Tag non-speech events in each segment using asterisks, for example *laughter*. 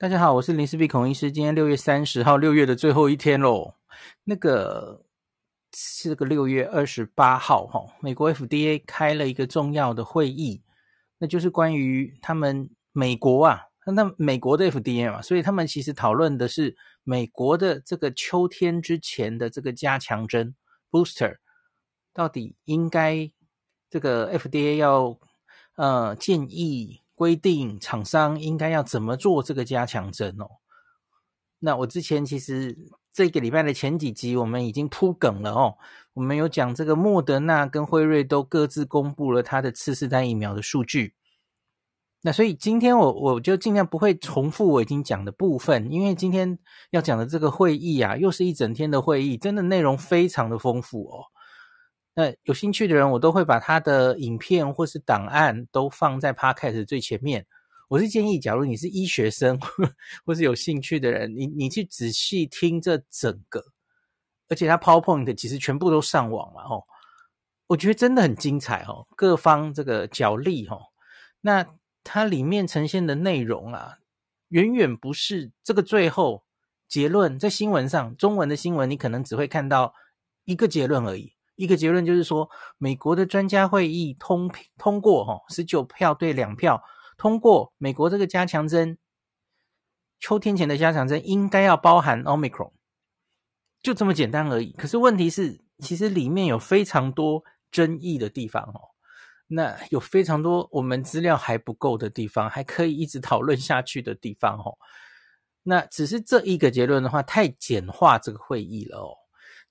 大家好，我是林氏璧孔医师。今天六月三十号，六月的最后一天喽。那个是个六月二十八号，哈，美国 FDA 开了一个重要的会议，那就是关于他们美国啊，那美国的 FDA 嘛，所以他们其实讨论的是美国的这个秋天之前的这个加强针 booster，到底应该这个 FDA 要呃建议。规定厂商应该要怎么做这个加强针哦？那我之前其实这个礼拜的前几集我们已经铺梗了哦，我们有讲这个莫德纳跟辉瑞都各自公布了它的次世代疫苗的数据。那所以今天我我就尽量不会重复我已经讲的部分，因为今天要讲的这个会议啊，又是一整天的会议，真的内容非常的丰富哦。那有兴趣的人，我都会把他的影片或是档案都放在 Podcast 最前面。我是建议，假如你是医学生或是有兴趣的人，你你去仔细听这整个，而且他 PowerPoint 其实全部都上网了哦。我觉得真的很精彩哦，各方这个角力哦。那它里面呈现的内容啊，远远不是这个最后结论，在新闻上，中文的新闻你可能只会看到一个结论而已。一个结论就是说，美国的专家会议通通过，哈，十九票对两票通过，美国这个加强针，秋天前的加强针应该要包含 Omicron，就这么简单而已。可是问题是，其实里面有非常多争议的地方，哦，那有非常多我们资料还不够的地方，还可以一直讨论下去的地方，哦。那只是这一个结论的话，太简化这个会议了，哦。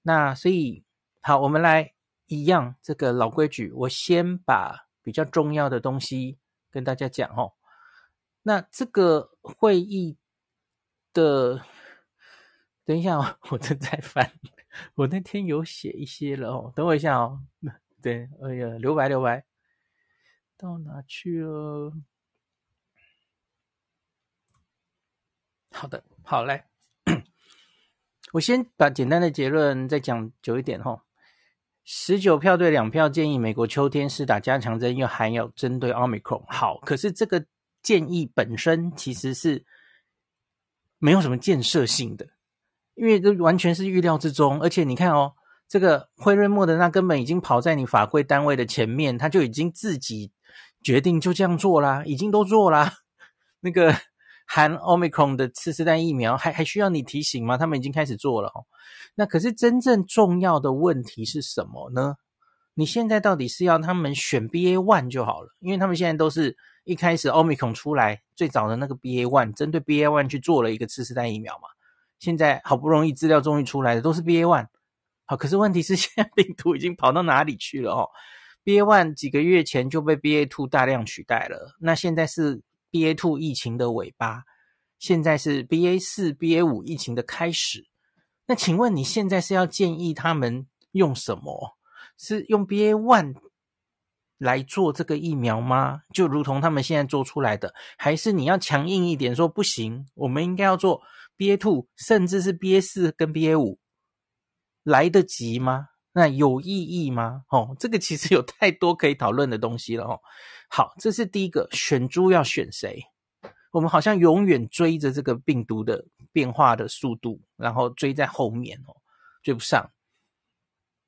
那所以。好，我们来一样这个老规矩，我先把比较重要的东西跟大家讲哦。那这个会议的，等一下哦，我正在翻，我那天有写一些了哦。等我一下哦。对，哎呀，留白留白，到哪去了？好的，好来，*coughs* 我先把简单的结论再讲久一点哦。十九票对两票建议美国秋天施打加强针，又含有针对奥密克戎。好，可是这个建议本身其实是没有什么建设性的，因为这完全是预料之中。而且你看哦，这个辉瑞莫德纳根本已经跑在你法规单位的前面，他就已经自己决定就这样做啦，已经都做啦。那个。含 Omicron 的次世代疫苗还还需要你提醒吗？他们已经开始做了哦。那可是真正重要的问题是什么呢？你现在到底是要他们选 BA one 就好了，因为他们现在都是一开始 Omicron 出来最早的那个 BA one，针对 BA one 去做了一个次世代疫苗嘛。现在好不容易资料终于出来的都是 BA one，好，可是问题是现在病毒已经跑到哪里去了哦？BA one 几个月前就被 BA two 大量取代了，那现在是。B A two 疫情的尾巴，现在是 BA.4、BA.5 疫情的开始。那请问你现在是要建议他们用什么？是用 B A one 来做这个疫苗吗？就如同他们现在做出来的，还是你要强硬一点说不行？我们应该要做 B A two，甚至是 BA.4 跟 BA.5，来得及吗？那有意义吗？哦，这个其实有太多可以讨论的东西了哦。好，这是第一个，选猪要选谁？我们好像永远追着这个病毒的变化的速度，然后追在后面哦，追不上。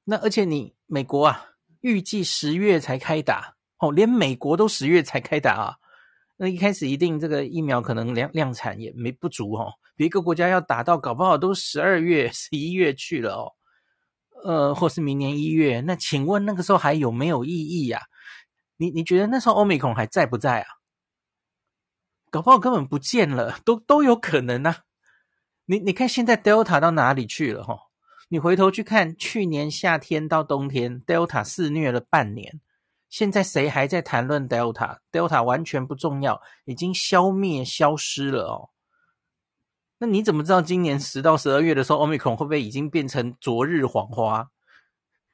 那而且你美国啊，预计十月才开打哦，连美国都十月才开打啊。那一开始一定这个疫苗可能量量产也没不足哦，别个国家要打到搞不好都十二月、十一月去了哦，呃，或是明年一月。那请问那个时候还有没有意义呀？你你觉得那时候欧米孔还在不在啊？搞不好根本不见了，都都有可能啊。你你看现在 Delta 到哪里去了哈？你回头去看去年夏天到冬天，Delta 肆虐了半年，现在谁还在谈论 Delta？Delta 完全不重要，已经消灭消失了哦。那你怎么知道今年十到十二月的时候，欧米孔会不会已经变成昨日黄花？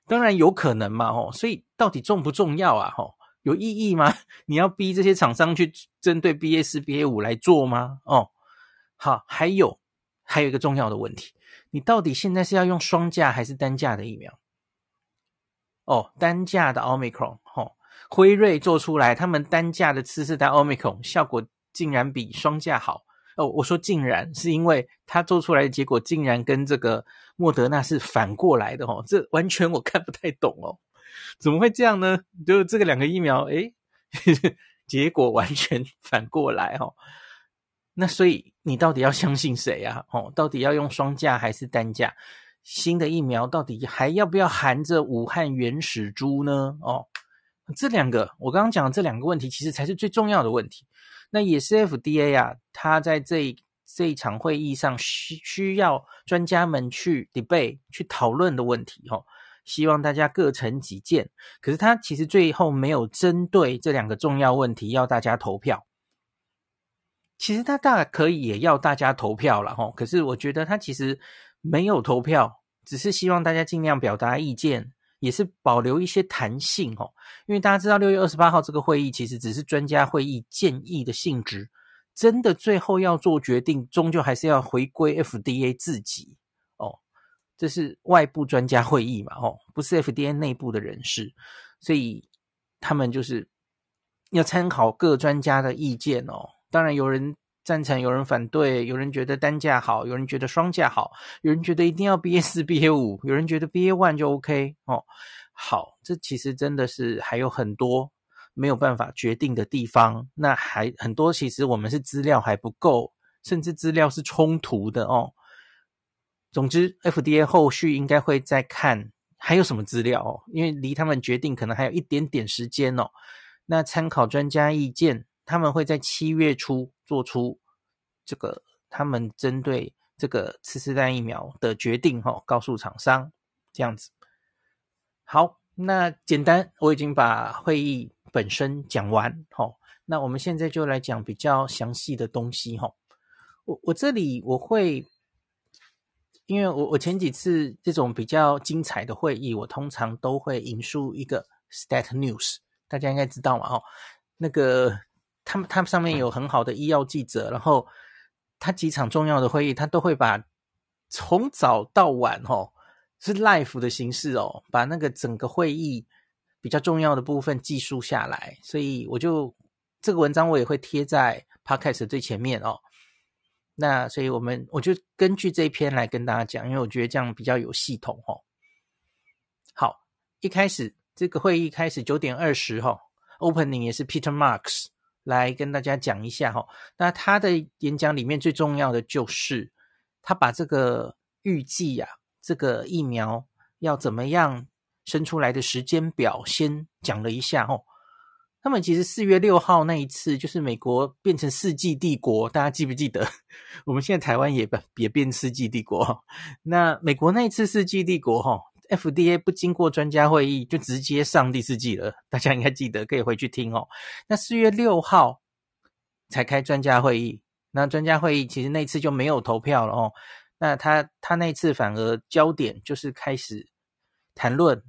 当然有可能嘛哦。所以到底重不重要啊？吼？有意义吗？*laughs* 你要逼这些厂商去针对 BA 四、BA 五来做吗？哦，好，还有还有一个重要的问题，你到底现在是要用双价还是单价的疫苗？哦，单价的 Omicron，哦，辉瑞做出来，他们单价的次世代 Omicron 效果竟然比双价好，哦，我说竟然是因为他做出来的结果竟然跟这个莫德纳是反过来的哦，这完全我看不太懂哦，怎么会这样呢？就这个两个疫苗，诶，*laughs* 结果完全反过来哦。那所以你到底要相信谁啊？哦，到底要用双价还是单价？新的疫苗到底还要不要含着武汉原始株呢？哦，这两个我刚刚讲的这两个问题，其实才是最重要的问题。那也是 FDA 啊，他在这这一场会议上需需要专家们去 debate 去讨论的问题哦。希望大家各陈己见。可是他其实最后没有针对这两个重要问题要大家投票。其实他大可以也要大家投票了哈。可是我觉得他其实。没有投票，只是希望大家尽量表达意见，也是保留一些弹性哦。因为大家知道，六月二十八号这个会议其实只是专家会议建议的性质，真的最后要做决定，终究还是要回归 FDA 自己哦。这是外部专家会议嘛？哦，不是 FDA 内部的人士，所以他们就是要参考各专家的意见哦。当然有人。赞成，有人反对，有人觉得单价好，有人觉得双价好，有人觉得一定要 BA 四、BA 五，有人觉得 BA one 就 OK 哦。好，这其实真的是还有很多没有办法决定的地方。那还很多，其实我们是资料还不够，甚至资料是冲突的哦。总之，FDA 后续应该会再看还有什么资料哦，因为离他们决定可能还有一点点时间哦。那参考专家意见。他们会在七月初做出这个他们针对这个次世代疫苗的决定，哈，告诉厂商这样子。好，那简单，我已经把会议本身讲完，哈。那我们现在就来讲比较详细的东西，哈。我我这里我会，因为我我前几次这种比较精彩的会议，我通常都会引述一个 Stat News，大家应该知道嘛，哦，那个。他们他们上面有很好的医药记者，然后他几场重要的会议，他都会把从早到晚哦，是 live 的形式哦，把那个整个会议比较重要的部分记述下来。所以我就这个文章我也会贴在 podcast 最前面哦。那所以我们我就根据这一篇来跟大家讲，因为我觉得这样比较有系统哦。好，一开始这个会议开始九点二十哈，opening 也是 Peter Marks。来跟大家讲一下哈，那他的演讲里面最重要的就是他把这个预计呀，这个疫苗要怎么样生出来的时间表先讲了一下哦。他们其实四月六号那一次就是美国变成世纪帝国，大家记不记得？*laughs* 我们现在台湾也也变世纪帝国。那美国那一次世纪帝国哈。FDA 不经过专家会议就直接上第四季了，大家应该记得，可以回去听哦。那四月六号才开专家会议，那专家会议其实那次就没有投票了哦。那他他那次反而焦点就是开始谈论，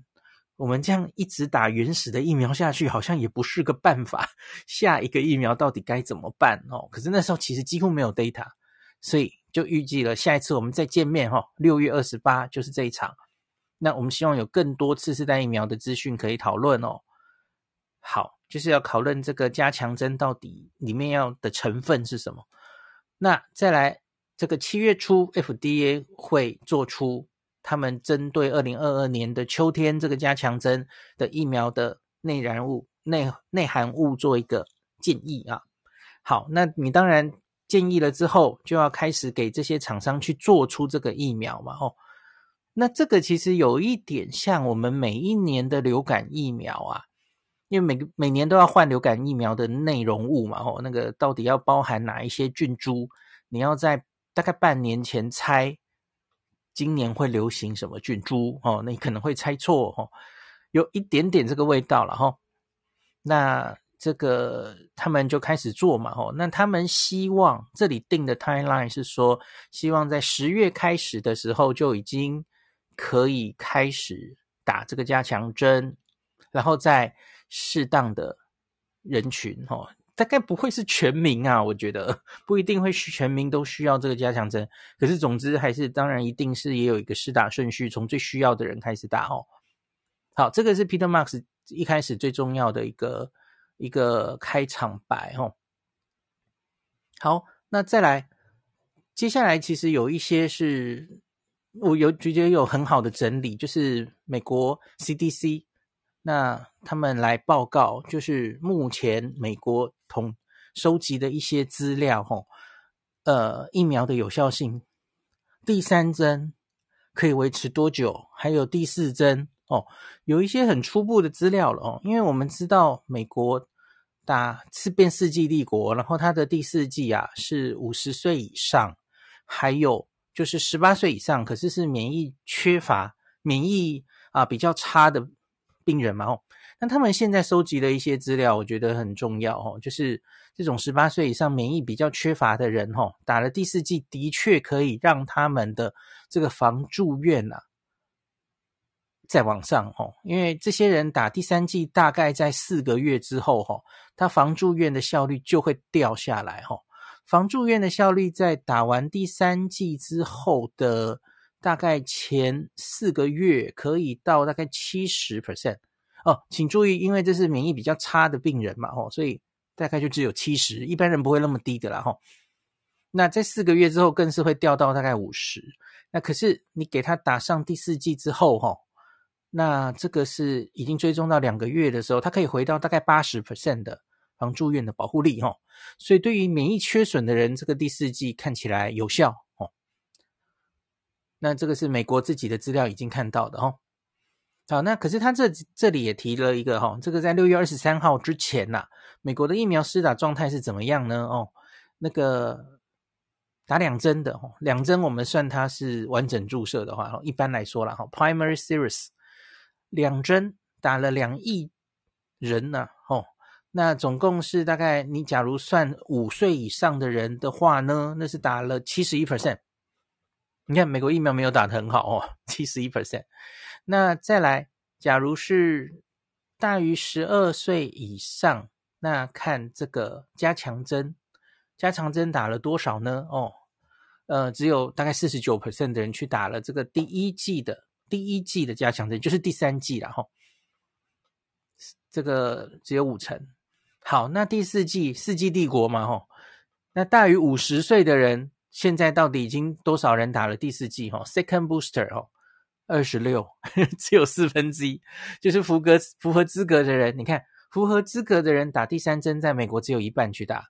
我们这样一直打原始的疫苗下去，好像也不是个办法。*laughs* 下一个疫苗到底该怎么办哦？可是那时候其实几乎没有 data，所以就预计了下一次我们再见面哈，六月二十八就是这一场。那我们希望有更多次世代疫苗的资讯可以讨论哦。好，就是要讨论这个加强针到底里面要的成分是什么。那再来，这个七月初 FDA 会做出他们针对二零二二年的秋天这个加强针的疫苗的内燃物、内内含物做一个建议啊。好，那你当然建议了之后，就要开始给这些厂商去做出这个疫苗嘛，哦。那这个其实有一点像我们每一年的流感疫苗啊，因为每个每年都要换流感疫苗的内容物嘛，哦，那个到底要包含哪一些菌株？你要在大概半年前猜今年会流行什么菌株哦，那你可能会猜错哦，有一点点这个味道了哈。那这个他们就开始做嘛，哦，那他们希望这里定的 timeline 是说，希望在十月开始的时候就已经。可以开始打这个加强针，然后在适当的人群，哦，大概不会是全民啊，我觉得不一定会全民都需要这个加强针。可是总之还是，当然一定是也有一个施打顺序，从最需要的人开始打哦。好，这个是 Peter Marks 一开始最重要的一个一个开场白哦。好，那再来接下来其实有一些是我有直接有很好的整理，就是美国 CDC，那他们来报告，就是目前美国统收集的一些资料，吼，呃，疫苗的有效性，第三针可以维持多久？还有第四针。哦，有一些很初步的资料了哦，因为我们知道美国打次变世纪帝国，然后它的第四季啊是五十岁以上，还有就是十八岁以上，可是是免疫缺乏、免疫啊比较差的病人嘛哦。那他们现在收集的一些资料，我觉得很重要哦，就是这种十八岁以上免疫比较缺乏的人哦，打了第四剂的确可以让他们的这个防住院啊。再往上吼，因为这些人打第三剂大概在四个月之后吼，他防住院的效率就会掉下来吼。防住院的效率在打完第三剂之后的大概前四个月可以到大概七十 percent 哦，请注意，因为这是免疫比较差的病人嘛吼，所以大概就只有七十，一般人不会那么低的啦吼。那在四个月之后更是会掉到大概五十。那可是你给他打上第四剂之后吼。那这个是已经追踪到两个月的时候，他可以回到大概八十 percent 的防住院的保护力哦。所以对于免疫缺损的人，这个第四剂看起来有效哦。那这个是美国自己的资料已经看到的哦。好，那可是他这这里也提了一个哈，这个在六月二十三号之前呐，美国的疫苗施打状态是怎么样呢？哦，那个打两针的哦，两针我们算它是完整注射的话，一般来说啦哈，primary series。两针打了两亿人呢，哦，那总共是大概你假如算五岁以上的人的话呢，那是打了七十一 percent。你看美国疫苗没有打得很好哦，七十一 percent。那再来，假如是大于十二岁以上，那看这个加强针，加强针打了多少呢？哦，呃，只有大概四十九 percent 的人去打了这个第一剂的。第一剂的加强针就是第三剂了哈，这个只有五成。好，那第四季世纪帝国嘛吼，那大于五十岁的人，现在到底已经多少人打了第四季哈？Second booster 哈，二十六，*laughs* 只有四分之一，就是符合符合资格的人。你看，符合资格的人打第三针，在美国只有一半去打，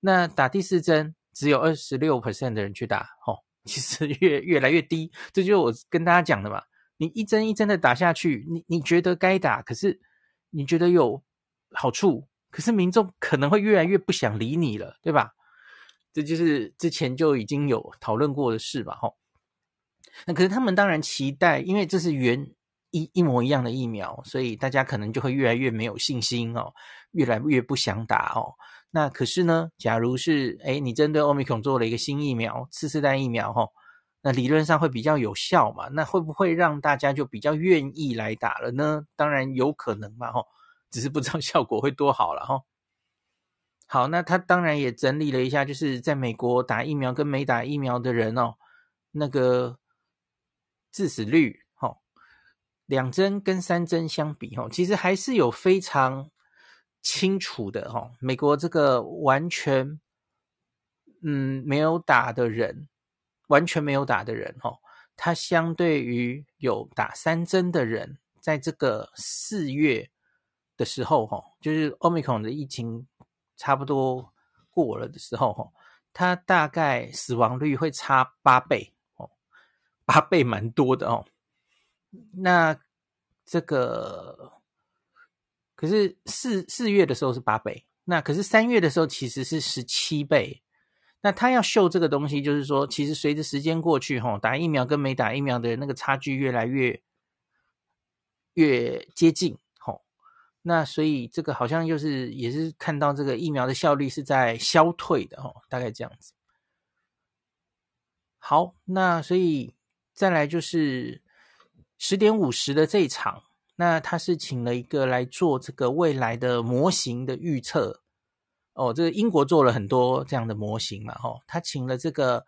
那打第四针只有二十六 percent 的人去打，哦，其实越越来越低，这就是我跟大家讲的嘛。你一针一针的打下去，你你觉得该打，可是你觉得有好处，可是民众可能会越来越不想理你了，对吧？这就是之前就已经有讨论过的事吧，吼。那可是他们当然期待，因为这是原一一模一样的疫苗，所以大家可能就会越来越没有信心哦，越来越不想打哦。那可是呢，假如是诶你针对奥密克戎做了一个新疫苗，次世代疫苗，吼。那理论上会比较有效嘛？那会不会让大家就比较愿意来打了呢？当然有可能嘛，吼，只是不知道 *laughs* 效果会多好了，哈。好，那他当然也整理了一下，就是在美国打疫苗跟没打疫苗的人哦，那个致死率，哦，两针跟三针相比，吼，其实还是有非常清楚的，吼，美国这个完全，嗯，没有打的人。完全没有打的人，哦，他相对于有打三针的人，在这个四月的时候，哈，就是 Omicron 的疫情差不多过了的时候，哈，他大概死亡率会差八倍，哦，八倍蛮多的哦。那这个可是四四月的时候是八倍，那可是三月的时候其实是十七倍。那他要秀这个东西，就是说，其实随着时间过去，哈，打疫苗跟没打疫苗的那个差距越来越越接近，那所以这个好像就是也是看到这个疫苗的效率是在消退的，哦，大概这样子。好，那所以再来就是十点五十的这一场，那他是请了一个来做这个未来的模型的预测。哦，这个英国做了很多这样的模型嘛，吼、哦，他请了这个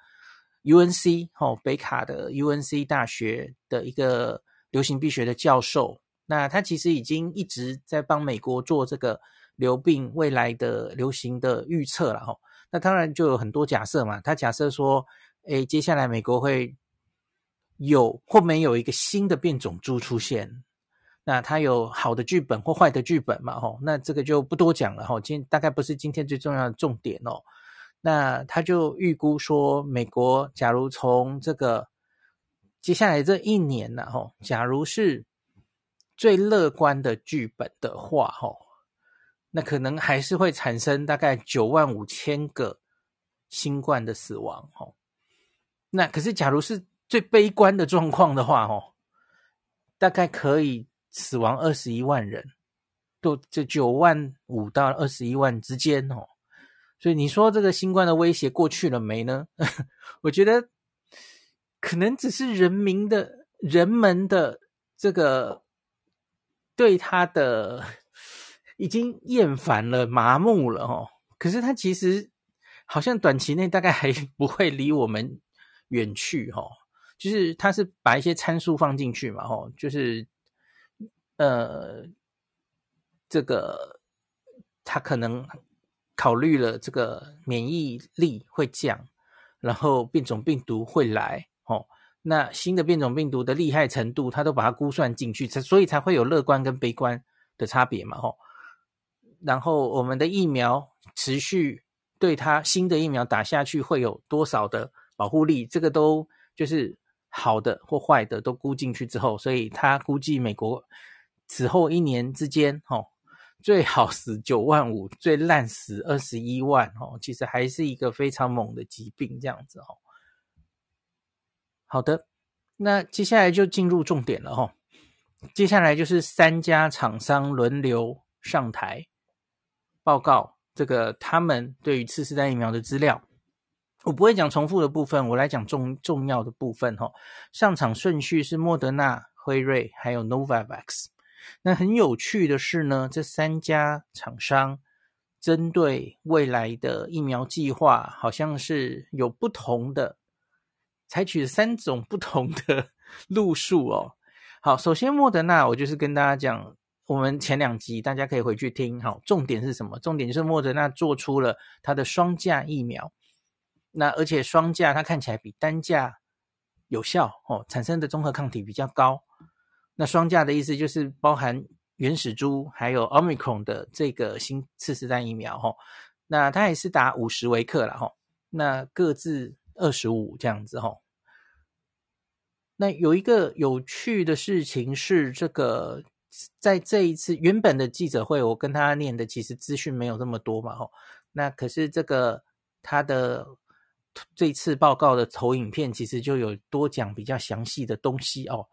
UNC，哦，北卡的 UNC 大学的一个流行病学的教授，那他其实已经一直在帮美国做这个流病未来的流行的预测了，吼、那当然就有很多假设嘛，他假设说，诶，接下来美国会有或没有一个新的变种株出现？那它有好的剧本或坏的剧本嘛？吼，那这个就不多讲了。吼，今大概不是今天最重要的重点哦。那他就预估说，美国假如从这个接下来这一年呢，吼，假如是最乐观的剧本的话，吼，那可能还是会产生大概九万五千个新冠的死亡，吼。那可是假如是最悲观的状况的话，吼，大概可以。死亡二十一万人，都这九万五到二十一万之间哦，所以你说这个新冠的威胁过去了没呢？*laughs* 我觉得可能只是人民的、人们的这个对他的已经厌烦了、麻木了哦。可是他其实好像短期内大概还 *laughs* 不会离我们远去哦，就是他是把一些参数放进去嘛，哦，就是。呃，这个他可能考虑了这个免疫力会降，然后变种病毒会来，那新的变种病毒的厉害程度，他都把它估算进去，所以才会有乐观跟悲观的差别嘛，吼。然后我们的疫苗持续对它新的疫苗打下去会有多少的保护力，这个都就是好的或坏的都估进去之后，所以他估计美国。此后一年之间，哦，最好死九万五，最烂死二十一万，哦，其实还是一个非常猛的疾病，这样子，哦。好的，那接下来就进入重点了，哈。接下来就是三家厂商轮流上台报告这个他们对于次世代疫苗的资料。我不会讲重复的部分，我来讲重重要的部分，哈。上场顺序是莫德纳、辉瑞还有 Novavax。那很有趣的是呢，这三家厂商针对未来的疫苗计划，好像是有不同的，采取了三种不同的 *laughs* 路数哦。好，首先莫德纳，我就是跟大家讲，我们前两集大家可以回去听。好，重点是什么？重点就是莫德纳做出了它的双价疫苗，那而且双价它看起来比单价有效哦，产生的综合抗体比较高。那双价的意思就是包含原始株还有 Omicron 的这个新次世代疫苗哈，那它也是打五十微克了哈，那各自二十五这样子哈。那有一个有趣的事情是，这个在这一次原本的记者会，我跟他念的其实资讯没有那么多嘛吼，那可是这个他的这次报告的投影片其实就有多讲比较详细的东西哦。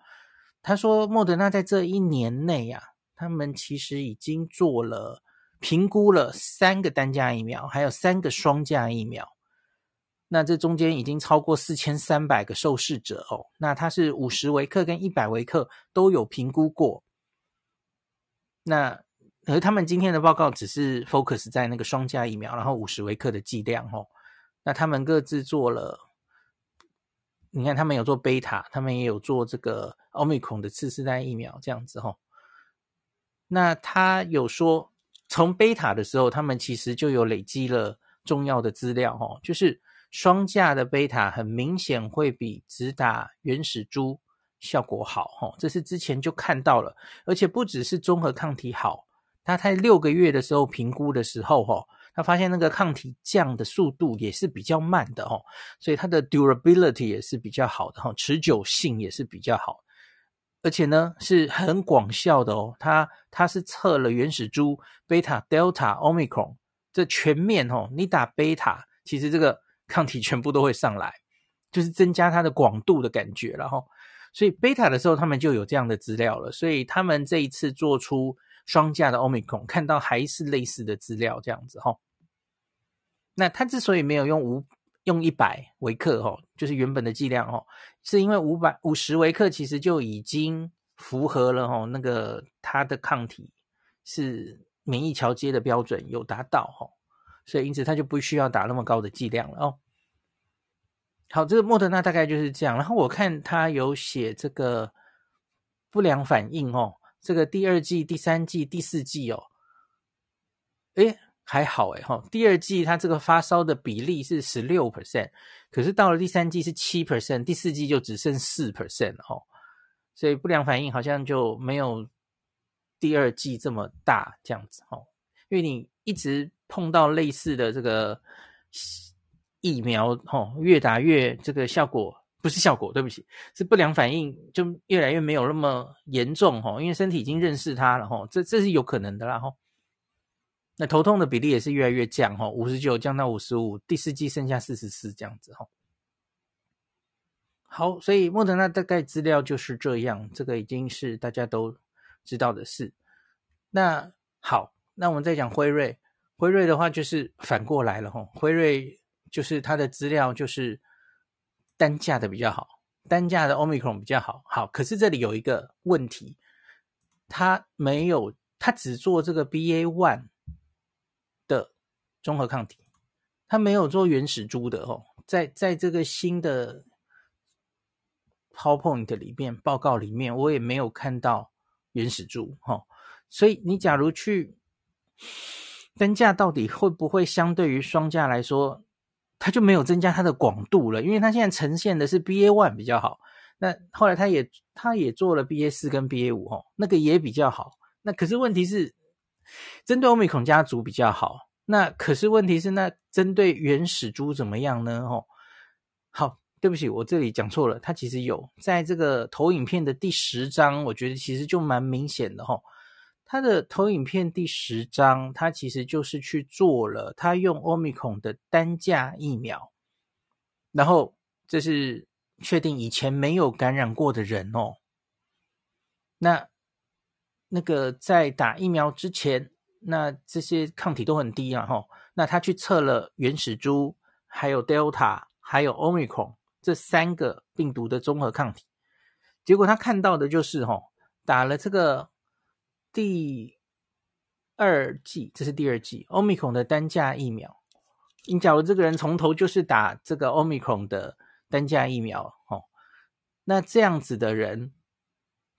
他说，莫德纳在这一年内啊，他们其实已经做了评估了三个单价疫苗，还有三个双价疫苗。那这中间已经超过四千三百个受试者哦。那他是五十微克跟一百微克都有评估过。那而他们今天的报告只是 focus 在那个双价疫苗，然后五十微克的剂量哦。那他们各自做了。你看，他们有做贝塔，他们也有做这个奥密克戎的次世代疫苗，这样子哈。那他有说，从贝塔的时候，他们其实就有累积了重要的资料哦，就是双价的贝塔很明显会比只打原始株效果好哈，这是之前就看到了，而且不只是综合抗体好，他在六个月的时候评估的时候哈。他发现那个抗体降的速度也是比较慢的哦，所以它的 durability 也是比较好的哈，持久性也是比较好，而且呢是很广效的哦。它它是测了原始株、贝塔、德尔塔、奥密克戎这全面哦，你打贝塔，其实这个抗体全部都会上来，就是增加它的广度的感觉了哈。所以贝塔的时候他们就有这样的资料了，所以他们这一次做出双价的奥密克戎，看到还是类似的资料这样子哈。那他之所以没有用五用一百微克哦，就是原本的剂量哦，是因为五百五十微克其实就已经符合了哦，那个它的抗体是免疫桥接的标准有达到哦，所以因此他就不需要打那么高的剂量了哦。好，这个莫德纳大概就是这样。然后我看他有写这个不良反应哦，这个第二季、第三季、第四季哦，诶还好诶哈，第二季它这个发烧的比例是十六 percent，可是到了第三季是七 percent，第四季就只剩四 percent 哦，所以不良反应好像就没有第二季这么大这样子哦，因为你一直碰到类似的这个疫苗哦，越打越这个效果。不是效果，对不起，是不良反应就越来越没有那么严重哈，因为身体已经认识它了哈，这这是有可能的啦哈。那头痛的比例也是越来越降哈，五十九降到五十五，第四季剩下四十四这样子哈。好，所以莫德纳大概资料就是这样，这个已经是大家都知道的事。那好，那我们再讲辉瑞，辉瑞的话就是反过来了哈，辉瑞就是它的资料就是。单价的比较好，单价的 Omicron 比较好。好，可是这里有一个问题，它没有，它只做这个 BA one 的综合抗体，它没有做原始株的哦。在在这个新的 PowerPoint 里面报告里面，我也没有看到原始株哈。所以你假如去单价到底会不会相对于双价来说？它就没有增加它的广度了，因为它现在呈现的是 BA one 比较好。那后来它也它也做了 BA 四跟 BA 五哦，那个也比较好。那可是问题是，针对欧米孔家族比较好。那可是问题是，那针对原始株怎么样呢？哦，好，对不起，我这里讲错了。它其实有在这个投影片的第十章，我觉得其实就蛮明显的哦。他的投影片第十张，他其实就是去做了，他用 Omicron 的单价疫苗，然后这是确定以前没有感染过的人哦。那那个在打疫苗之前，那这些抗体都很低啊，吼。那他去测了原始株，还有 Delta，还有 Omicron 这三个病毒的综合抗体，结果他看到的就是，吼，打了这个。第二季，这是第二季 Omicron 的单价疫苗。你假如这个人从头就是打这个 Omicron 的单价疫苗，哦，那这样子的人，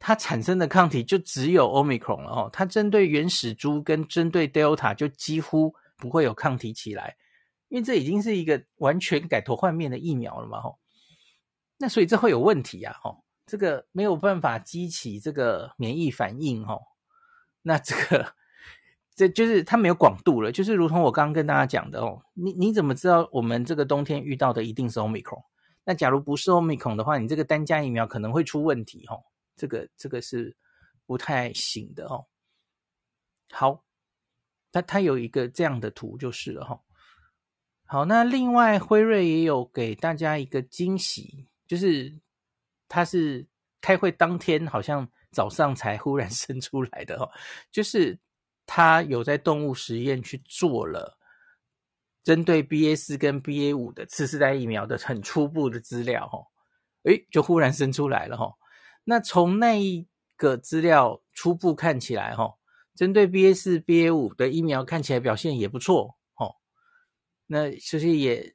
他产生的抗体就只有 Omicron 了，哦，他针对原始株跟针对 Delta 就几乎不会有抗体起来，因为这已经是一个完全改头换面的疫苗了嘛，哦，那所以这会有问题啊，哦，这个没有办法激起这个免疫反应，哦。那这个，这就是它没有广度了，就是如同我刚刚跟大家讲的哦，你你怎么知道我们这个冬天遇到的一定是 Omicron？那假如不是 Omicron 的话，你这个单价疫苗可能会出问题哦，这个这个是不太行的哦。好，它它有一个这样的图就是了哈、哦。好，那另外辉瑞也有给大家一个惊喜，就是它是开会当天好像。早上才忽然生出来的哦，*laughs* 就是他有在动物实验去做了针对 BA 四跟 BA 五的次世代疫苗的很初步的资料哦，诶，就忽然生出来了哈。那从那一个资料初步看起来哈，针对 BA 四、BA 五的疫苗看起来表现也不错哦。那其实也。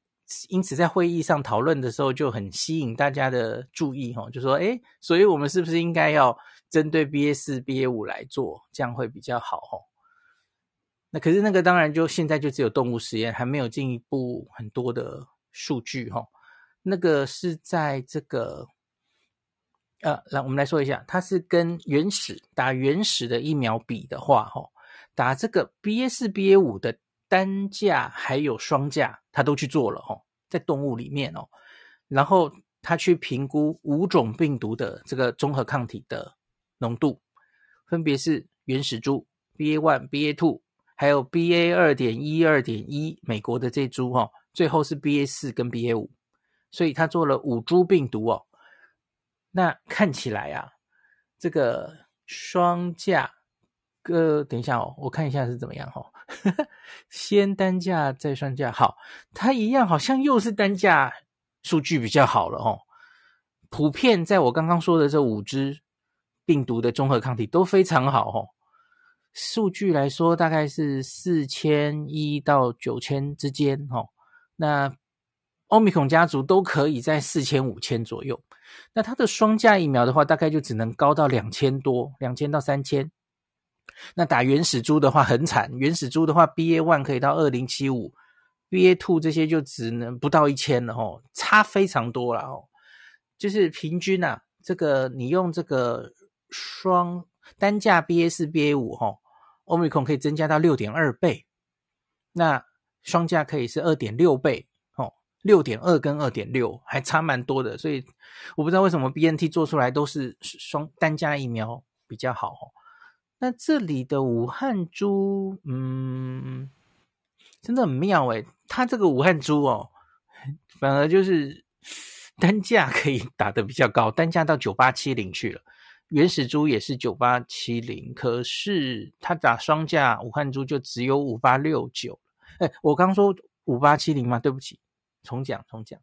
因此，在会议上讨论的时候就很吸引大家的注意，哈，就说，诶，所以我们是不是应该要针对 BA 四、BA 五来做，这样会比较好，哦。那可是那个当然就现在就只有动物实验，还没有进一步很多的数据，哈。那个是在这个，呃，来我们来说一下，它是跟原始打原始的疫苗比的话，哈，打这个 BA 四、BA 五的。单价还有双价，他都去做了哦，在动物里面哦，然后他去评估五种病毒的这个综合抗体的浓度，分别是原始株 BA one、BA two，还有 BA 二点一、二点一，美国的这株哦，最后是 BA 四跟 BA 五，所以他做了五株病毒哦，那看起来啊，这个双价，呃，等一下哦，我看一下是怎么样哦。*laughs* 先单价再双价，好，它一样好像又是单价数据比较好了哦。普遍在我刚刚说的这五支病毒的综合抗体都非常好哦。数据来说大概是四千一到九千之间哦。那欧米孔家族都可以在四千五千左右。那它的双价疫苗的话，大概就只能高到两千多，两千到三千。那打原始株的话很惨，原始株的话，BA one 可以到二零七五，BA two 这些就只能不到一千了哦，差非常多了哦。就是平均啊，这个你用这个双单价 BA 四 BA 五哈，Omicron 可以增加到六点二倍，那双价可以是二点六倍哦，六点二跟二点六还差蛮多的，所以我不知道为什么 BNT 做出来都是双单价疫苗比较好哦。那这里的武汉株，嗯，真的很妙诶，它这个武汉株哦，反而就是单价可以打得比较高，单价到九八七零去了。原始株也是九八七零，可是它打双价武汉株就只有五八六九。哎，我刚说五八七零吗？对不起，重讲重讲。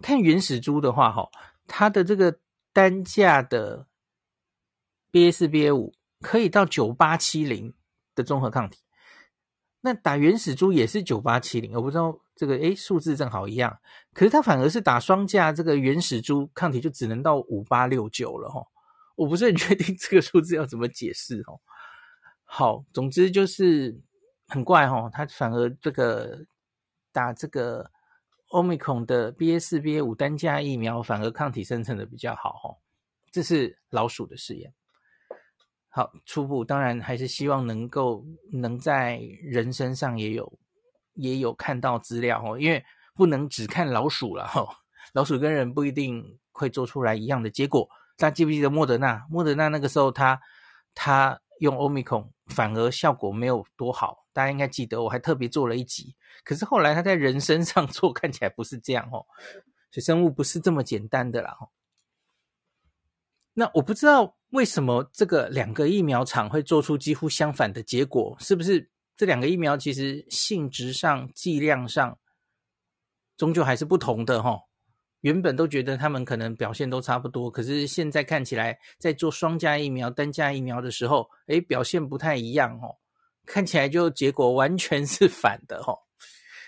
看原始株的话，哈，它的这个单价的。BA 四、BA 五可以到九八七零的综合抗体，那打原始株也是九八七零，我不知道这个诶数字正好一样，可是它反而是打双价这个原始株抗体就只能到五八六九了哈，我不是很确定这个数字要怎么解释哦。好，总之就是很怪哈，它反而这个打这个 Omicron 的 BA 四、BA 五单价疫苗反而抗体生成的比较好哈，这是老鼠的试验。好，初步当然还是希望能够能在人身上也有也有看到资料哦，因为不能只看老鼠了哈，老鼠跟人不一定会做出来一样的结果。大家记不记得莫德纳？莫德纳那个时候他他用欧米孔反而效果没有多好，大家应该记得，我还特别做了一集。可是后来他在人身上 *laughs* 做，看起来不是这样哦，所以生物不是这么简单的啦。那我不知道。为什么这个两个疫苗厂会做出几乎相反的结果？是不是这两个疫苗其实性质上、剂量上，终究还是不同的？哈，原本都觉得他们可能表现都差不多，可是现在看起来，在做双价疫苗、单价疫苗的时候，诶，表现不太一样哦，看起来就结果完全是反的哈，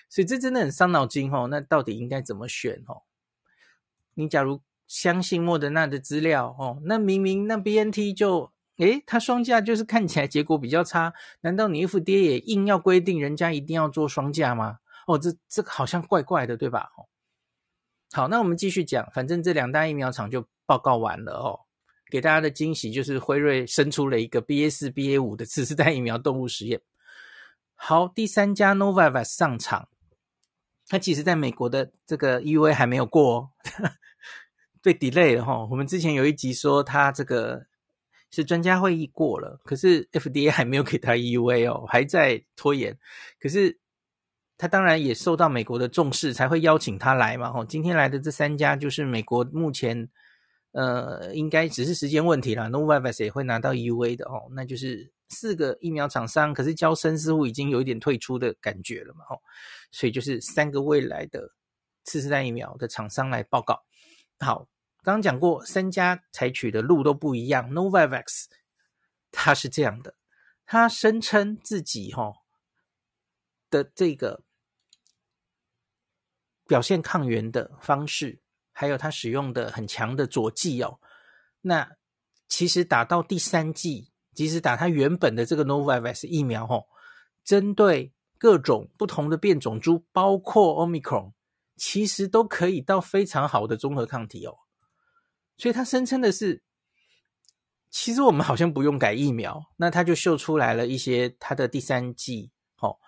所以这真的很伤脑筋哦。那到底应该怎么选哦？你假如。相信莫德纳的资料哦，那明明那 BNT 就诶，它双价就是看起来结果比较差，难道你 FDA 也硬要规定人家一定要做双价吗？哦，这这个好像怪怪的，对吧？哦，好，那我们继续讲，反正这两大疫苗厂就报告完了哦，给大家的惊喜就是辉瑞生出了一个 BA 四 BA 五的次世代疫苗动物实验。好，第三家 Novavax 上场，它其实在美国的这个 EUA 还没有过哦。对 delay 了哈，我们之前有一集说他这个是专家会议过了，可是 FDA 还没有给他 EUA 哦，还在拖延。可是他当然也受到美国的重视，才会邀请他来嘛。哈，今天来的这三家就是美国目前呃，应该只是时间问题啦。Novavax 也会拿到 EUA 的哦，那就是四个疫苗厂商，可是交生似乎已经有一点退出的感觉了嘛。哦，所以就是三个未来的次世代疫苗的厂商来报告。好。刚讲过，三家采取的路都不一样。Novavax，它是这样的，它声称自己哈的这个表现抗原的方式，还有它使用的很强的佐剂哦。那其实打到第三剂，即使打它原本的这个 Novavax 疫苗哈，针对各种不同的变种株，包括 Omicron，其实都可以到非常好的综合抗体哦。所以他声称的是，其实我们好像不用改疫苗，那他就秀出来了一些他的第三季哦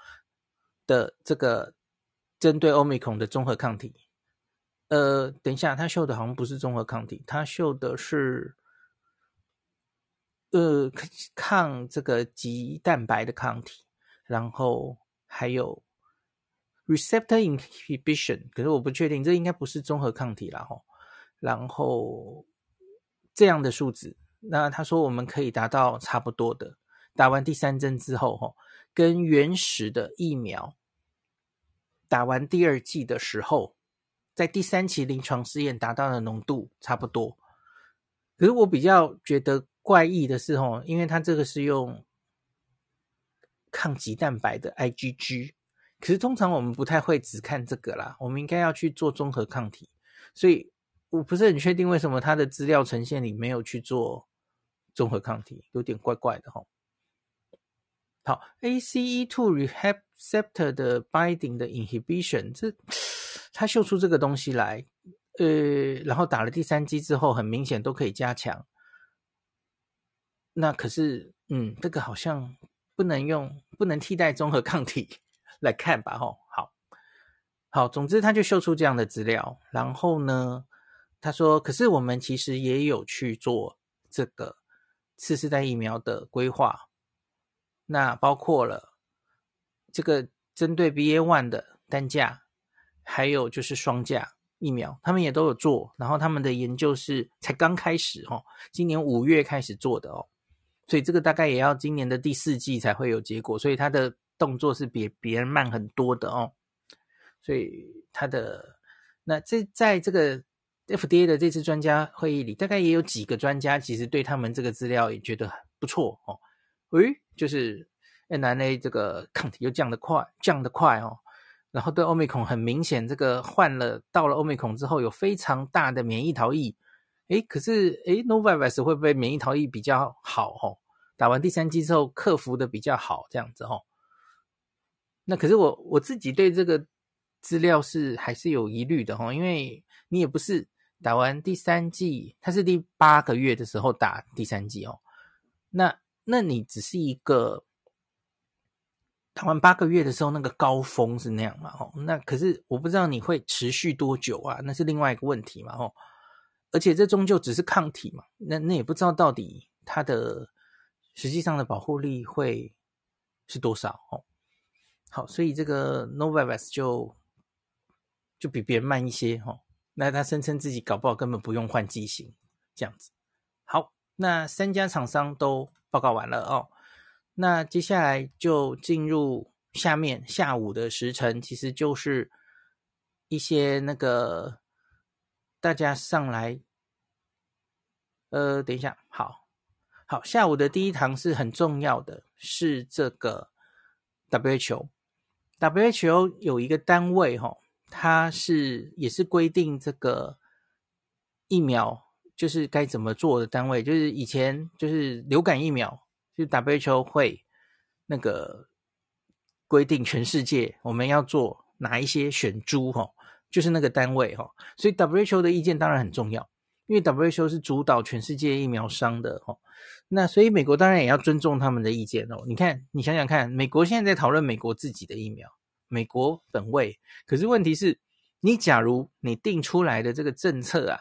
的这个针对 Omicron 的综合抗体。呃，等一下，他秀的好像不是综合抗体，他秀的是呃抗这个棘蛋白的抗体，然后还有 receptor inhibition，可是我不确定，这应该不是综合抗体啦吼。然后这样的数值，那他说我们可以达到差不多的，打完第三针之后，哈，跟原始的疫苗打完第二剂的时候，在第三期临床试验达到的浓度差不多。可是我比较觉得怪异的是，哈，因为它这个是用抗棘蛋白的 IgG，可是通常我们不太会只看这个啦，我们应该要去做综合抗体，所以。我不是很确定为什么他的资料呈现里没有去做综合抗体，有点怪怪的哈。好，ACE2 receptor 的 binding 的 inhibition，这他秀出这个东西来，呃，然后打了第三剂之后，很明显都可以加强。那可是，嗯，这个好像不能用，不能替代综合抗体 *laughs* 来看吧？吼，好，好，总之他就秀出这样的资料，然后呢，他说，可是我们其实也有去做这个次世代疫苗的规划。那包括了这个针对 B A one 的单价，还有就是双价疫苗，他们也都有做。然后他们的研究是才刚开始哦，今年五月开始做的哦，所以这个大概也要今年的第四季才会有结果。所以他的动作是比别人慢很多的哦。所以他的那这在这个 FDA 的这次专家会议里，大概也有几个专家其实对他们这个资料也觉得不错哦。诶，就是 mRNA 这个抗体又降得快，降得快哦。然后对欧米孔很明显，这个换了到了欧米孔之后有非常大的免疫逃逸。诶，可是诶，Novavax 会不会免疫逃逸比较好？哦，打完第三剂之后克服的比较好，这样子哦。那可是我我自己对这个资料是还是有疑虑的哦，因为你也不是打完第三剂，它是第八个月的时候打第三剂哦，那。那你只是一个打完八个月的时候，那个高峰是那样嘛？哦，那可是我不知道你会持续多久啊？那是另外一个问题嘛？哦，而且这终究只是抗体嘛，那那也不知道到底它的实际上的保护力会是多少哦。好，所以这个 Novavax 就就比别人慢一些哦。那他声称自己搞不好根本不用换机型，这样子。好，那三家厂商都。报告完了哦，那接下来就进入下面下午的时程，其实就是一些那个大家上来，呃，等一下，好，好，下午的第一堂是很重要的，是这个 WHO，WHO 有一个单位哈、哦，它是也是规定这个疫苗。就是该怎么做的单位，就是以前就是流感疫苗，就是 WHO 会那个规定全世界我们要做哪一些选株哈，就是那个单位哈，所以 WHO 的意见当然很重要，因为 WHO 是主导全世界疫苗商的哈，那所以美国当然也要尊重他们的意见哦。你看，你想想看，美国现在在讨论美国自己的疫苗，美国本位，可是问题是，你假如你定出来的这个政策啊。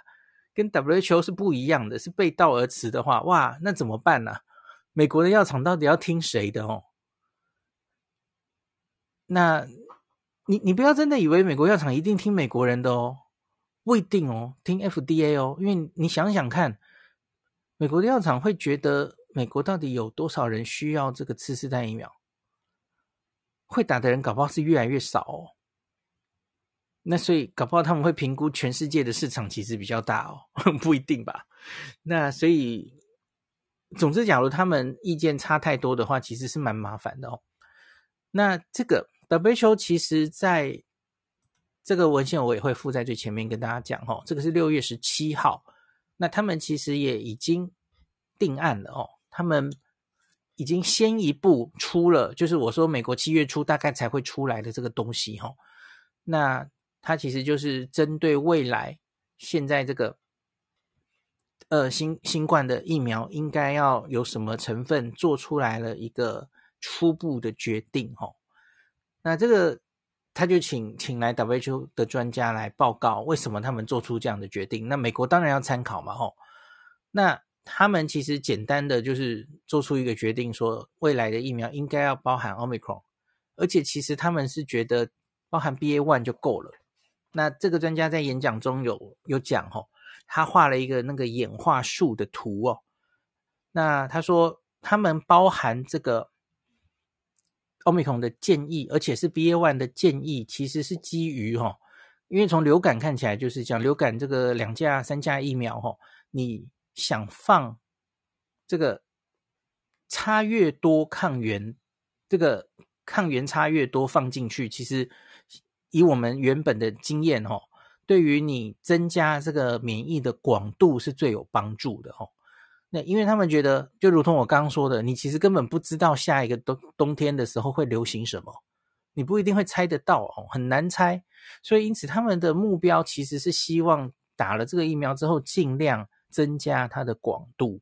跟 WHO 是不一样的，是背道而驰的话，哇，那怎么办呢、啊？美国的药厂到底要听谁的哦？那你你不要真的以为美国药厂一定听美国人的哦，不一定哦，听 FDA 哦，因为你想想看，美国的药厂会觉得美国到底有多少人需要这个次世代疫苗？会打的人搞不好是越来越少哦。那所以搞不好他们会评估全世界的市场其实比较大哦，*laughs* 不一定吧？那所以，总之，假如他们意见差太多的话，其实是蛮麻烦的哦。那这个 WHO 其实在这个文献我也会附在最前面跟大家讲哦。这个是六月十七号，那他们其实也已经定案了哦。他们已经先一步出了，就是我说美国七月初大概才会出来的这个东西哦。那它其实就是针对未来现在这个呃新新冠的疫苗应该要有什么成分做出来了一个初步的决定哦。那这个他就请请来 WHO 的专家来报告为什么他们做出这样的决定。那美国当然要参考嘛吼。那他们其实简单的就是做出一个决定，说未来的疫苗应该要包含 Omicron，而且其实他们是觉得包含 BA one 就够了。那这个专家在演讲中有有讲哦，他画了一个那个演化树的图哦。那他说他们包含这个 Omicron 的建议，而且是 BA.1 的建议，其实是基于哈，因为从流感看起来就是讲流感这个两价三价疫苗哈，你想放这个差越多抗原，这个抗原差越多放进去，其实。以我们原本的经验哦，对于你增加这个免疫的广度是最有帮助的哦。那因为他们觉得，就如同我刚刚说的，你其实根本不知道下一个冬冬天的时候会流行什么，你不一定会猜得到哦，很难猜。所以因此他们的目标其实是希望打了这个疫苗之后，尽量增加它的广度，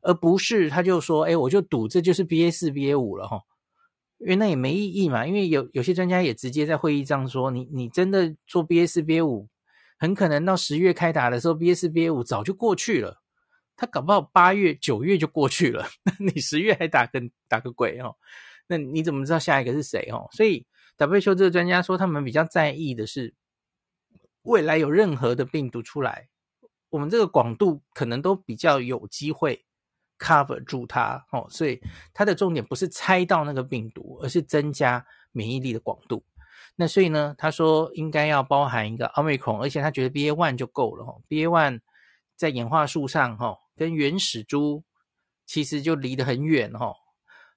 而不是他就说，哎，我就赌这就是 BA 四、BA 五了哈。因为那也没意义嘛，因为有有些专家也直接在会议上说，你你真的做 BA 四 BA 五，很可能到十月开打的时候，BA 四 BA 五早就过去了，他搞不好八月九月就过去了，*laughs* 你十月还打个打个鬼哦？那你怎么知道下一个是谁哦？所以 WHO 这个专家说，他们比较在意的是未来有任何的病毒出来，我们这个广度可能都比较有机会。cover 住它哦，所以它的重点不是猜到那个病毒，而是增加免疫力的广度。那所以呢，他说应该要包含一个 Omicron，而且他觉得 BA one 就够了哦。BA one 在演化树上哈，跟原始株其实就离得很远哈。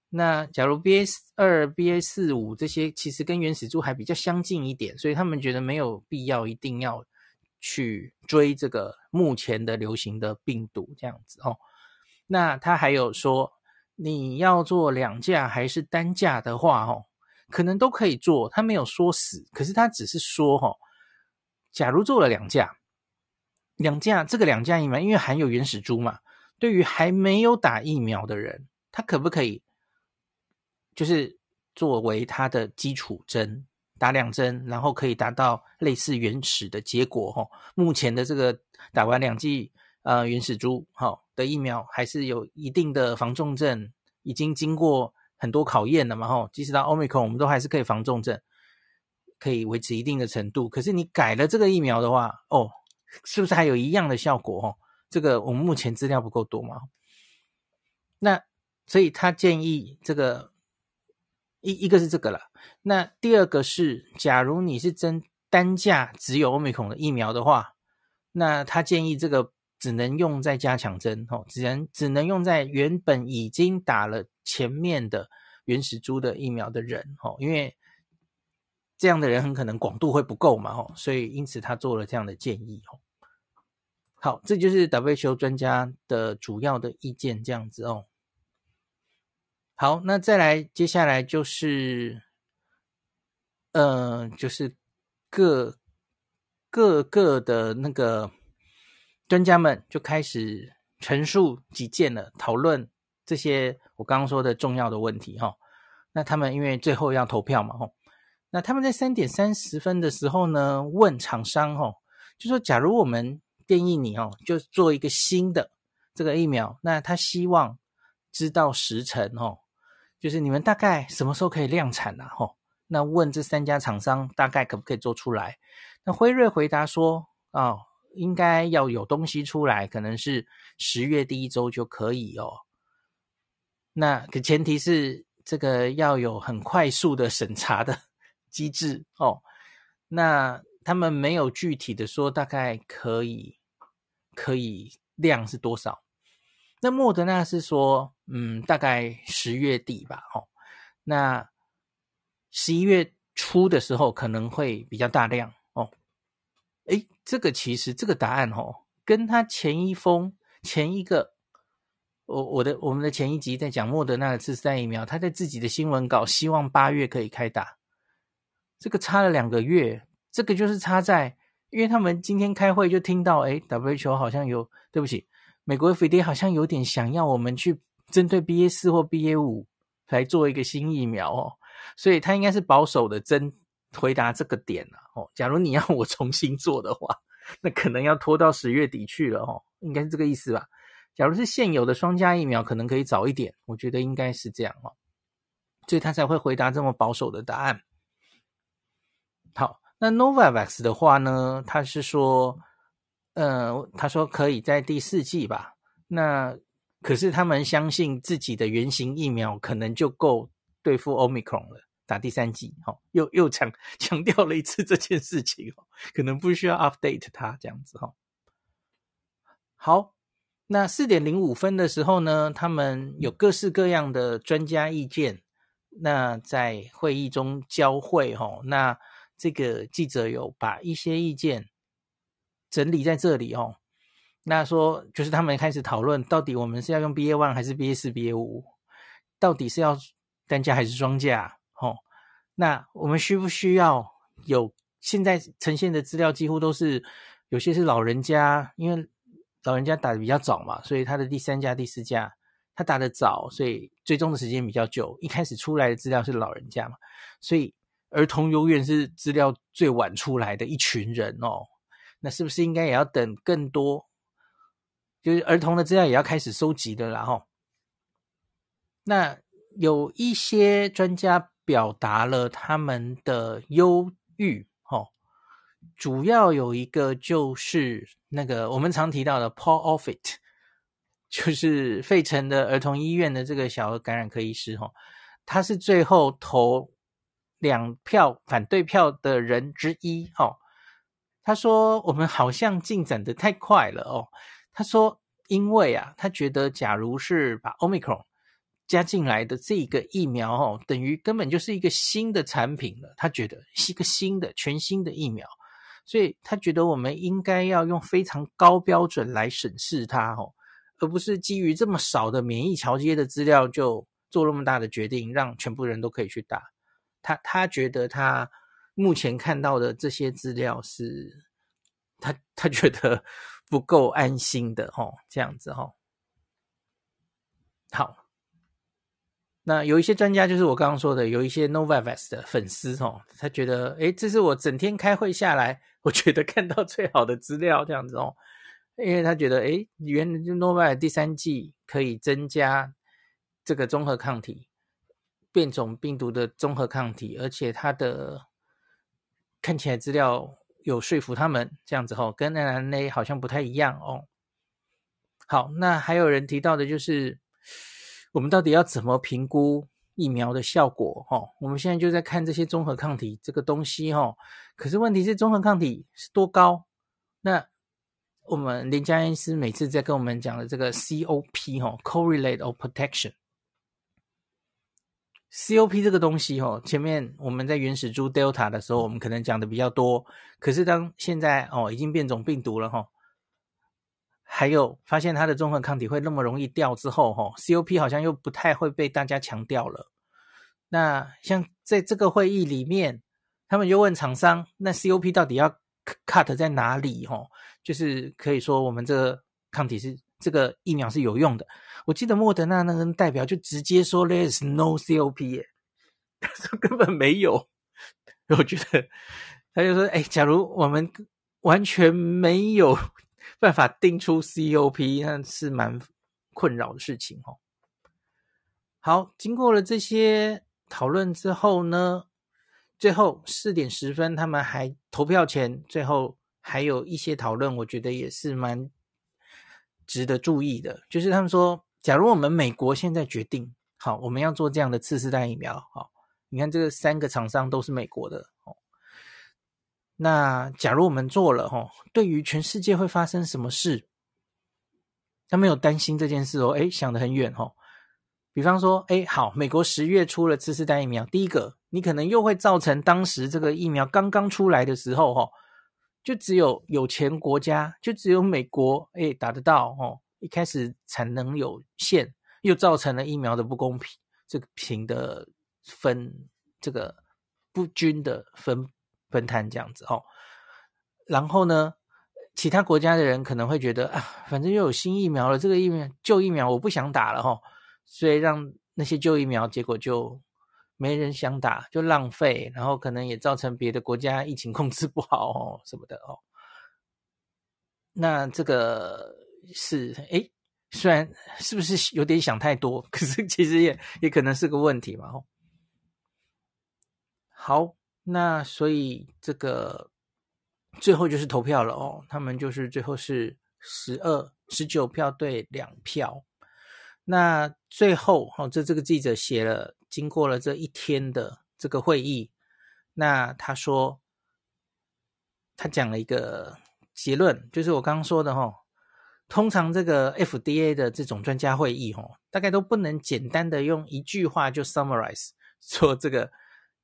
那假如 BA 二、BA 四、五这些其实跟原始株还比较相近一点，所以他们觉得没有必要一定要去追这个目前的流行的病毒这样子哦。那他还有说，你要做两价还是单价的话，哦，可能都可以做。他没有说死，可是他只是说，哦，假如做了两价，两价这个两价疫苗，因为含有原始株嘛，对于还没有打疫苗的人，他可不可以，就是作为他的基础针，打两针，然后可以达到类似原始的结果，哦，目前的这个打完两剂。呃，原始株好的疫苗还是有一定的防重症，已经经过很多考验了嘛，吼，即使到 Omicron，我们都还是可以防重症，可以维持一定的程度。可是你改了这个疫苗的话，哦，是不是还有一样的效果？哦，这个我们目前资料不够多嘛。那所以他建议这个一一个是这个了，那第二个是，假如你是真单价只有 Omicron 的疫苗的话，那他建议这个。只能用在加强针，哦，只能只能用在原本已经打了前面的原始株的疫苗的人，哦，因为这样的人很可能广度会不够嘛，哦，所以因此他做了这样的建议，哦。好，这就是 WHO 专家的主要的意见，这样子哦。好，那再来，接下来就是，呃，就是各各个的那个。专家们就开始陈述己见了，讨论这些我刚刚说的重要的问题哈。那他们因为最后要投票嘛哈，那他们在三点三十分的时候呢，问厂商哈，就说假如我们建议你哦，就做一个新的这个疫苗，那他希望知道时程哦，就是你们大概什么时候可以量产呢？哈，那问这三家厂商大概可不可以做出来？那辉瑞回答说啊。应该要有东西出来，可能是十月第一周就可以哦。那可前提是这个要有很快速的审查的 *laughs* 机制哦。那他们没有具体的说大概可以可以量是多少。那莫德纳是说，嗯，大概十月底吧。哦，那十一月初的时候可能会比较大量哦。诶，这个其实这个答案哦，跟他前一封前一个，我我的我们的前一集在讲莫德纳的次世代疫苗，他在自己的新闻稿希望八月可以开打，这个差了两个月，这个就是差在，因为他们今天开会就听到，诶，WHO 好像有，对不起，美国 FDA 好像有点想要我们去针对 BA 四或 BA 五来做一个新疫苗哦，所以他应该是保守的针。回答这个点了哦。假如你要我重新做的话，那可能要拖到十月底去了哦，应该是这个意思吧？假如是现有的双价疫苗，可能可以早一点，我觉得应该是这样哦，所以他才会回答这么保守的答案。好，那 Novavax 的话呢，他是说，呃，他说可以在第四季吧。那可是他们相信自己的原型疫苗可能就够对付 Omicron 了。打第三剂，哈，又又强 *laughs* 强调了一次这件事情，可能不需要 update 它这样子，哈。好，那四点零五分的时候呢，他们有各式各样的专家意见，那在会议中交汇，哦，那这个记者有把一些意见整理在这里，哦。那说就是他们开始讨论，到底我们是要用 BA one 还是 BA 四、BA 五？到底是要单价还是双价？哦，那我们需不需要有？现在呈现的资料几乎都是有些是老人家，因为老人家打的比较早嘛，所以他的第三价、第四价他打的早，所以追踪的时间比较久。一开始出来的资料是老人家嘛，所以儿童永远是资料最晚出来的一群人哦。那是不是应该也要等更多？就是儿童的资料也要开始收集的啦，吼。那有一些专家表达了他们的忧郁，吼，主要有一个就是那个我们常提到的 Paul Offit，*laughs* 就是费城的儿童医院的这个小儿感染科医师，吼，他是最后投两票反对票的人之一，吼。他说：“我们好像进展得太快了哦。”他说：“因为啊，他觉得假如是把 Omicron 加进来的这个疫苗哦，等于根本就是一个新的产品了。他觉得是一个新的、全新的疫苗，所以他觉得我们应该要用非常高标准来审视它哦，而不是基于这么少的免疫桥接的资料就做那么大的决定，让全部人都可以去打。他他觉得他。”目前看到的这些资料是他他觉得不够安心的哦，这样子哦。好，那有一些专家就是我刚刚说的，有一些 Novavax 的粉丝哦，他觉得诶，这是我整天开会下来，*laughs* 我觉得看到最好的资料这样子哦，因为他觉得诶，原来 Novavax 第三季可以增加这个综合抗体，变种病毒的综合抗体，而且它的。看起来资料有说服他们这样子吼，跟 mRNA 好像不太一样哦。好，那还有人提到的就是，我们到底要怎么评估疫苗的效果？哈，我们现在就在看这些综合抗体这个东西哈。可是问题是，综合抗体是多高？那我们连家医师每次在跟我们讲的这个 COP 哈，Correlate of Protection。COP 这个东西哦，前面我们在原始株 Delta 的时候，我们可能讲的比较多。可是当现在哦，已经变种病毒了哈，还有发现它的综合抗体会那么容易掉之后哈，COP 好像又不太会被大家强调了。那像在这个会议里面，他们就问厂商，那 COP 到底要 cut 在哪里？哈，就是可以说我们这个抗体是。这个疫苗是有用的。我记得莫德纳那个代表就直接说 “There is no COP” 耶，*laughs* 他说根本没有。*laughs* 我觉得他就说：“哎，假如我们完全没有办法定出 COP，那是蛮困扰的事情哦。”好，经过了这些讨论之后呢，最后四点十分，他们还投票前最后还有一些讨论，我觉得也是蛮。值得注意的，就是他们说，假如我们美国现在决定，好，我们要做这样的次世代疫苗，好，你看这个三个厂商都是美国的，哦，那假如我们做了，哈，对于全世界会发生什么事？他没有担心这件事哦，诶，想得很远，哈，比方说，诶，好，美国十月出了次世代疫苗，第一个，你可能又会造成当时这个疫苗刚刚出来的时候，哈。就只有有钱国家，就只有美国，哎，打得到哦。一开始产能有限，又造成了疫苗的不公平，这个平的分，这个不均的分分摊这样子哦。然后呢，其他国家的人可能会觉得啊，反正又有新疫苗了，这个疫苗旧疫苗我不想打了哈，所以让那些旧疫苗结果就。没人想打，就浪费，然后可能也造成别的国家疫情控制不好哦，什么的哦。那这个是诶，虽然是不是有点想太多，可是其实也也可能是个问题嘛。哦，好，那所以这个最后就是投票了哦，他们就是最后是十二十九票对两票。那最后哦，这这个记者写了。经过了这一天的这个会议，那他说，他讲了一个结论，就是我刚刚说的哈，通常这个 FDA 的这种专家会议哈，大概都不能简单的用一句话就 summarize 说这个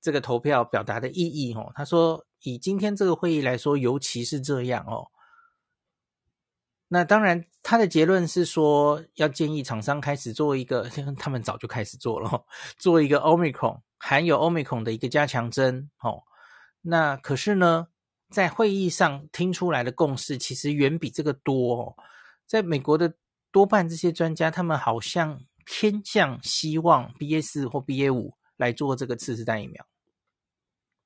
这个投票表达的意义哦。他说，以今天这个会议来说，尤其是这样哦。那当然，他的结论是说要建议厂商开始做一个，他们早就开始做了，做一个 Omicron 含有 Omicron 的一个加强针。哦，那可是呢，在会议上听出来的共识其实远比这个多哦。在美国的多半这些专家，他们好像偏向希望 BA 四或 BA 五来做这个次世代疫苗。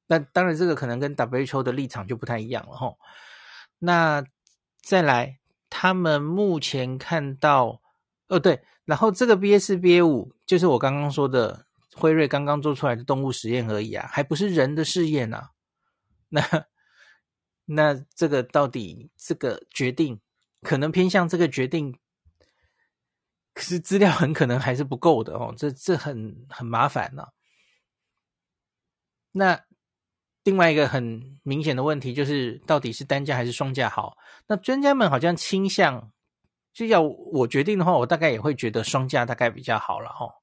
那当然，这个可能跟 WHO 的立场就不太一样了哈。那再来。他们目前看到，哦对，然后这个 BA 四 BA 五就是我刚刚说的辉瑞刚刚做出来的动物实验而已啊，还不是人的试验啊。那那这个到底这个决定可能偏向这个决定，可是资料很可能还是不够的哦，这这很很麻烦呢、那。另外一个很明显的问题就是，到底是单价还是双价好？那专家们好像倾向，就要我决定的话，我大概也会觉得双价大概比较好了哈。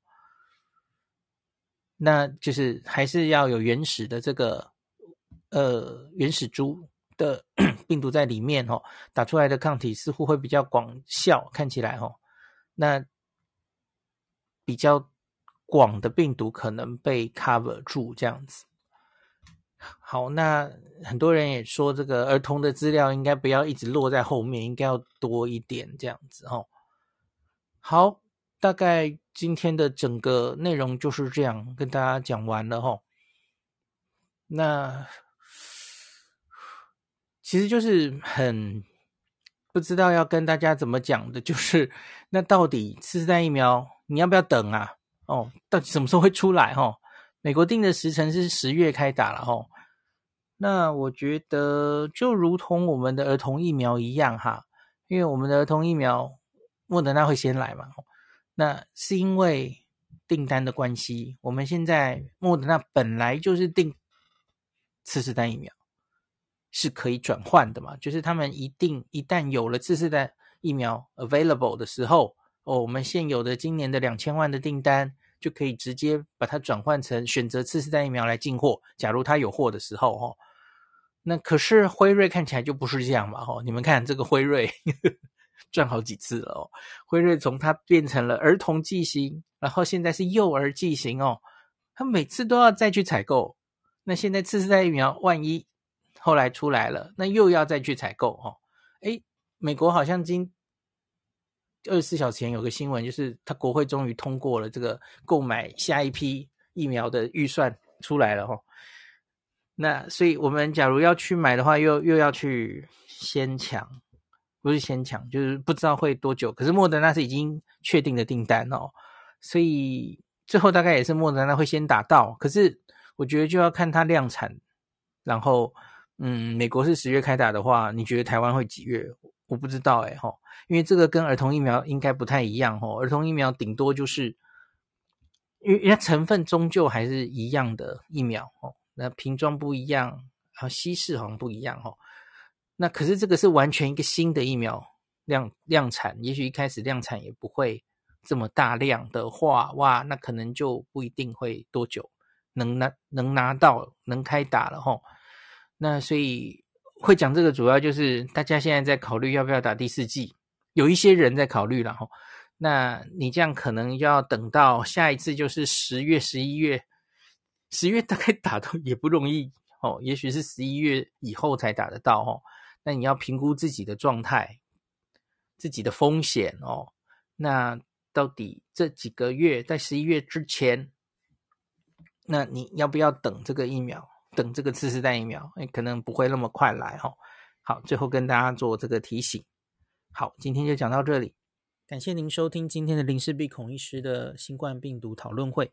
那就是还是要有原始的这个呃原始株的 *coughs* 病毒在里面哦，打出来的抗体似乎会比较广效，看起来哦，那比较广的病毒可能被 cover 住这样子。好，那很多人也说，这个儿童的资料应该不要一直落在后面，应该要多一点这样子哦。好，大概今天的整个内容就是这样，跟大家讲完了哈。那其实就是很不知道要跟大家怎么讲的，就是那到底四代疫苗你要不要等啊？哦，到底什么时候会出来？哈，美国定的时辰是十月开打了哈。那我觉得就如同我们的儿童疫苗一样哈，因为我们的儿童疫苗莫德纳会先来嘛，那是因为订单的关系。我们现在莫德纳本来就是订次世代疫苗，是可以转换的嘛，就是他们一定一旦有了次世代疫苗 available 的时候，哦，我们现有的今年的两千万的订单就可以直接把它转换成选择次世代疫苗来进货。假如它有货的时候，哦。那可是辉瑞看起来就不是这样嘛，吼！你们看这个辉瑞呵 *laughs* 呵赚好几次了哦。辉瑞从它变成了儿童剂型，然后现在是幼儿剂型哦，它每次都要再去采购。那现在次世代疫苗万一后来出来了，那又要再去采购哦。诶，美国好像今二十四小时前有个新闻，就是他国会终于通过了这个购买下一批疫苗的预算出来了，吼。那所以，我们假如要去买的话，又又要去先抢，不是先抢，就是不知道会多久。可是莫德纳是已经确定的订单哦，所以最后大概也是莫德纳会先打到。可是我觉得就要看它量产，然后嗯，美国是十月开打的话，你觉得台湾会几月？我不知道哎吼，因为这个跟儿童疫苗应该不太一样吼，儿童疫苗顶多就是，因为它成分终究还是一样的疫苗哦。那瓶装不一样，啊，稀释好像不一样哦。那可是这个是完全一个新的疫苗量量产，也许一开始量产也不会这么大量的话，哇，那可能就不一定会多久能拿能拿到能开打了吼。那所以会讲这个，主要就是大家现在在考虑要不要打第四剂，有一些人在考虑了吼。那你这样可能要等到下一次就是十月、十一月。十月大概打到也不容易哦，也许是十一月以后才打得到哦。那你要评估自己的状态、自己的风险哦。那到底这几个月在十一月之前，那你要不要等这个疫苗？等这个次世代疫苗？诶，可能不会那么快来哦。好，最后跟大家做这个提醒。好，今天就讲到这里，感谢您收听今天的林氏璧孔医师的新冠病毒讨论会。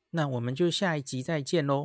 那我们就下一集再见喽。